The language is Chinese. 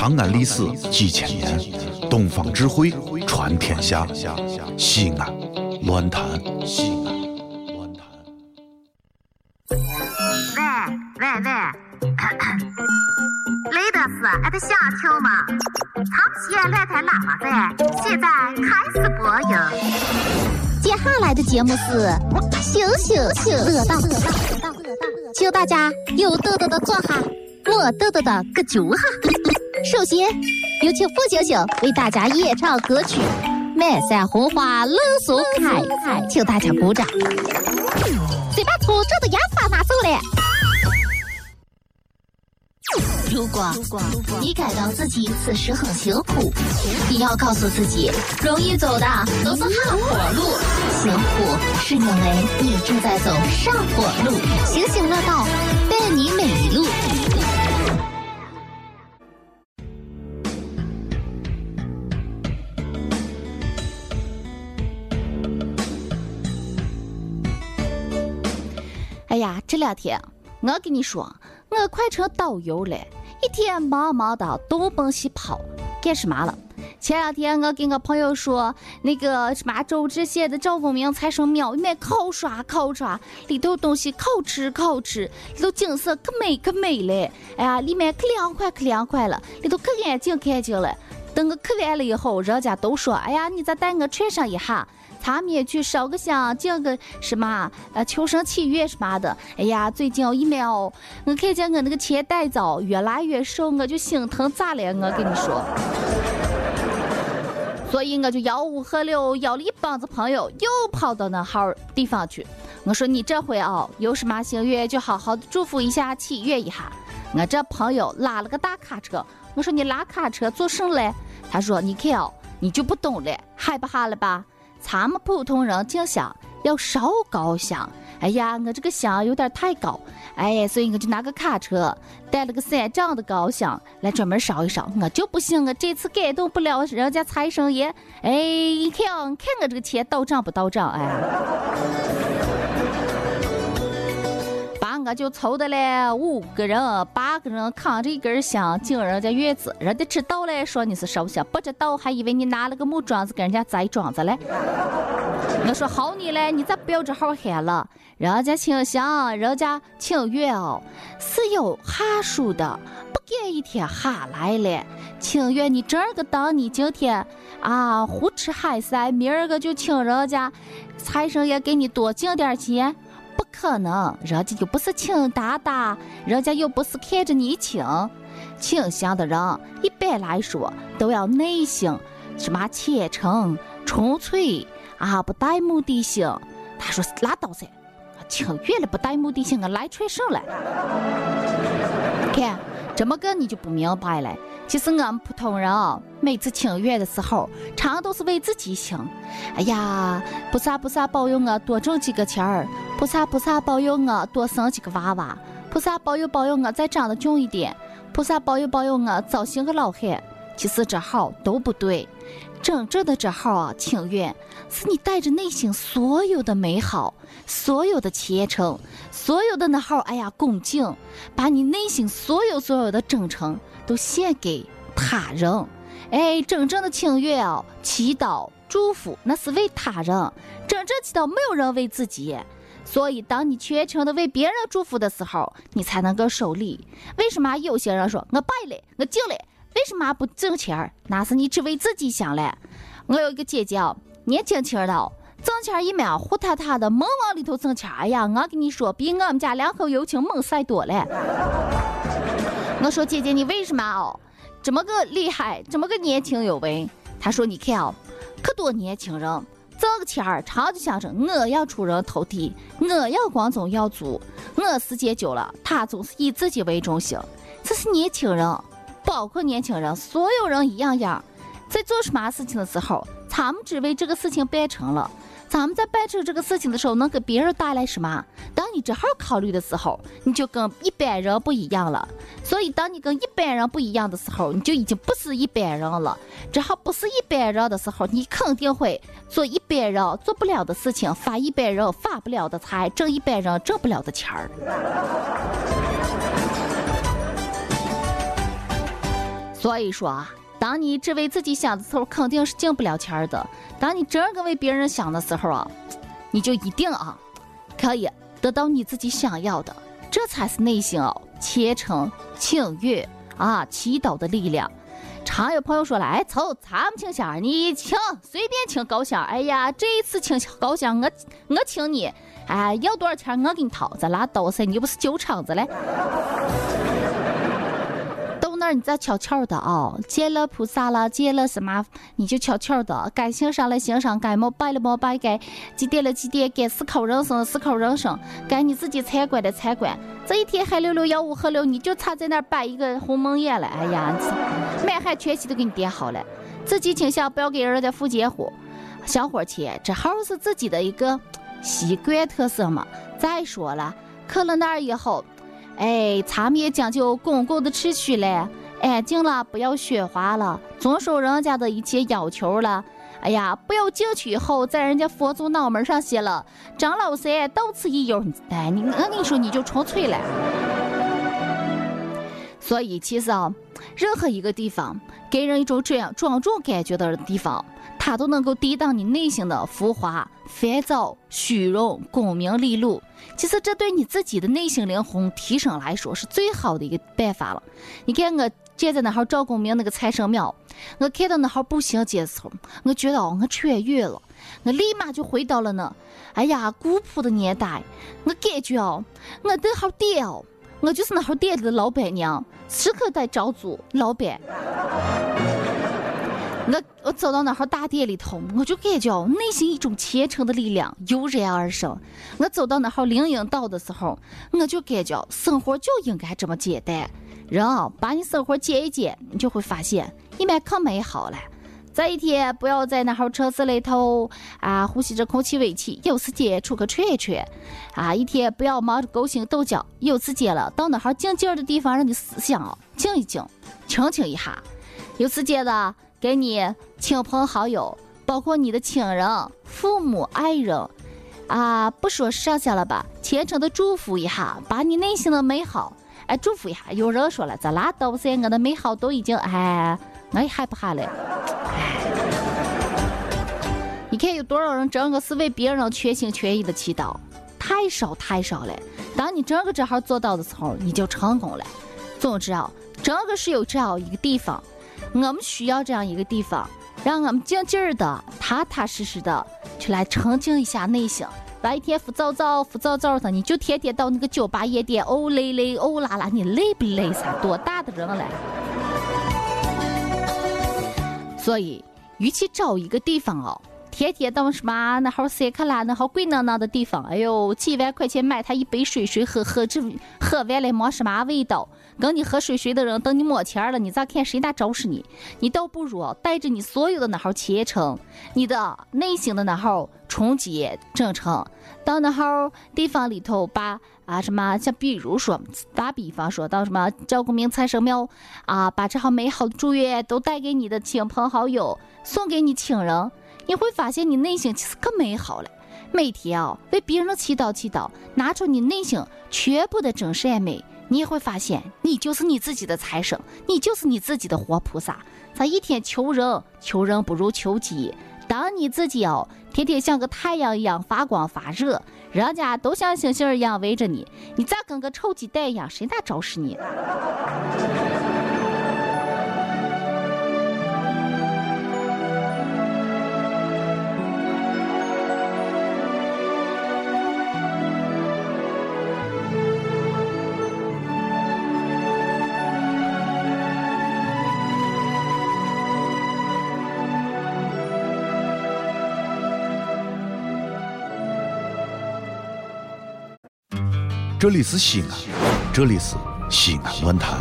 长安历史几千年，东方智慧传天下。西安，乱谈西安，乱谈。喂喂喂，雷德斯，俺的想听吗？长期来台喇叭在，现在开始播音。接下来的节目是星星星乐道，请大家有豆豆的坐下，没豆豆的搁脚下。首先有请付星星为大家演唱歌曲《满山红花冷松开》，请大家鼓掌。先把粗糙的烟花拿走了。如果你感到自己此时很辛苦，你要告诉自己，容易走的都是下坡路，辛苦是因为你正在走上坡路。星星乐道，伴你每一路。呀，这两天我跟你说，我快成导游了，一天忙忙的东奔西跑，干什么了？前两天我跟我朋友说，那个什么周至县的赵公明财神庙里面烤刷烤刷，里头东西可吃可吃，里头景色可美可美嘞！哎呀，里面可凉快可凉快了，里头可安静干净了。等我去完了以后，人家都说，哎呀，你再带我穿上一下。咱们也去烧个香，敬个什么呃求神祈愿什么的。哎呀，最近一秒，我看见我那个钱袋子越来越瘦，我就心疼咋了？我跟你说，所以我就吆五喝六，邀了一帮子朋友，又跑到那号地方去。我说你这回啊，有什么心愿就好好的祝福一下，祈愿一下。我这朋友拉了个大卡车，我说你拉卡车做甚嘞？他说你看哦，你就不懂了，害怕了吧？咱们普通人净想要烧高香，哎呀，我这个香有点太高，哎，所以我就拿个卡车带了个三丈的高香来专门烧一烧。我就不信我这次感动不了人家财神爷，哎，你看，看我这个钱到账不到账，哎。我就凑的嘞，五个人、八个人扛着一根香进人家院子，人家知道了说你是烧香，不知道还以为你拿了个木桩子给人家栽桩子嘞。我说好你嘞，你咋不要这号喊了？人家请香，人家请愿哦，是有哈数的，不干一天哈来了。请愿你这个当你今天啊胡吃海塞，明儿个就请人家财神爷给你多敬点钱。不可能，人家又不是请大大，人家又不是看着你请。请香的人一般来说都要内心什么虔诚、纯粹啊，不带目的性。他说拉倒噻，请月了不带目的性，我来传神了。看这么个你就不明白了。其实我们普通人啊，每次请愿的时候，常都是为自己请。哎呀，菩萨菩萨保佑我多挣几个钱儿，菩萨菩萨保佑我多生几个娃娃，菩萨保佑保佑我再长得俊一点，菩萨保佑保佑我早生个老汉。其实这号都不对，真正的这号啊，请愿是你带着内心所有的美好，所有的虔诚，所有的那号哎呀恭敬，把你内心所有所有的真诚。都献给他人，哎，真正的请愿哦，祈祷祝福那是为他人，真正祈祷没有人为自己。所以，当你全程的为别人祝福的时候，你才能够受礼。为什么有些人说我拜了，我敬了，为什么不挣钱？那是你只为自己想了。我有一个姐姐，年轻轻的，挣钱一面呼塌塌的，猛往里头挣钱。哎呀，我跟你说，比我们家两口友情猛晒多了。我说姐姐，你为什么哦这么个厉害，这么个年轻有为？她说你看哦，可多年轻人挣个钱儿，常就想着我要出人头地，我要光宗耀祖。我时间久了，他总是以自己为中心。这是年轻人，包括年轻人，所有人一样样，在做什么事情的时候，他们只为这个事情办成了。咱们在办成这个事情的时候，能给别人带来什么？当你这号考虑的时候，你就跟一般人不一样了。所以，当你跟一般人不一样的时候，你就已经不是一般人了。这号不是一般人的时候，你肯定会做一般人做不了的事情，发一般人发不了的财，挣一般人挣不了的钱儿。所以说啊，当你只为自己想的时候，肯定是进不了钱的。当你真个为别人想的时候啊，你就一定啊，可以得到你自己想要的。这才是内心哦，虔诚、情愿啊，祈祷的力量。常有朋友说了，哎，凑咱们请香，你请随便请高香。哎呀，这一次请高香，我我请你，哎，要多少钱我给你掏，咱拉倒噻，你又不是酒厂子嘞。你再悄悄的啊，见了菩萨了，见了什么，你就悄悄的，该欣赏了欣赏，该膜拜了膜拜，该祭奠了祭奠，该思考人生思考人生，该你自己参观的参观。这一天海溜溜吆五喝六，你就差在那儿摆一个鸿门宴了。哎呀，满汉全席都给你点好了，自己请香不要给人家付钱货，香火钱，这好是自己的一个习惯特色嘛。再说了，去了那儿以后。哎，他们也讲究公共的秩序嘞，安静了，不要喧哗了，遵守人家的一切要求了。哎呀，不要进去以后在人家佛祖脑门上写了“张老三到此一游”，哎，你我跟你说你就纯粹了。所以其实啊，任何一个地方给人一种这样庄重感觉的地方。它都能够抵挡你内心的浮华、烦躁、虚荣、功名利禄。其实这对你自己的内心灵魂提升来说是最好的一个办法了。你看我站在那号赵公明那个财神庙，我看到那号步行街时候，我觉得，我穿越了，我立马就回到了那，哎呀，古朴的年代。我感觉哦，我那号店哦，我就是那号店里的老板娘，时刻在招租老板。我我走到那号大殿里头，我就感觉内心一种虔诚的力量油然而生。我走到那号灵隐岛的时候，我就感觉生活就应该这么简单。人啊，把你生活简一简，你就会发现你们可美好了。这一天不要在那号车子里头啊，呼吸着空气尾气，有时间出去吹一吹。啊，一天不要忙着勾心斗角，有时间了到那号静静的地方，让你思想静一静，清清一下。有时间了。给你亲朋好友，包括你的亲人、父母、爱人，啊，不说剩下了吧，虔诚的祝福一下，把你内心的美好，哎，祝福一下。有人说了，咱拉倒噻，我的美好都已经，哎，我也害怕了。哎你看有多少人真的是为别人全心全意的祈祷？太少太少了。当你真的这号做到的时候，你就成功了。总之啊，真的是有这样一个地方。我们需要这样一个地方，让我们静静的、踏踏实实的去来澄清一下内心。白天浮躁躁、浮躁躁的，你就天天到那个酒吧夜店，哦嘞嘞，哦啦啦，你累不累噻？多大的人了？所以，与其找一个地方哦，天天到什么那号塞克拉那号贵囊囊的地方，哎呦，几万块钱买他一杯水水喝喝，这喝完了没什么味道。跟你喝水水的人，等你没钱了，你咋看谁那招是你？你倒不如带着你所有的那号虔诚，你的内心的那号纯洁真诚，到那号地方里头，把啊什么，像比如说，打比方说到什么赵公明财神庙啊，把这号美好的祝愿都带给你的亲朋好友，送给你亲人，你会发现你内心其实更美好了。每天啊，为别人祈祷祈祷，拿出你内心全部的真善美。你也会发现，你就是你自己的财神，你就是你自己的活菩萨。咱一天求人，求人不如求己。当你自己哦，天天像个太阳一样发光发热，人家都像星星一样围着你，你咋跟个臭鸡蛋一样？谁咋招使你？这里是西安，这里是西安论坛。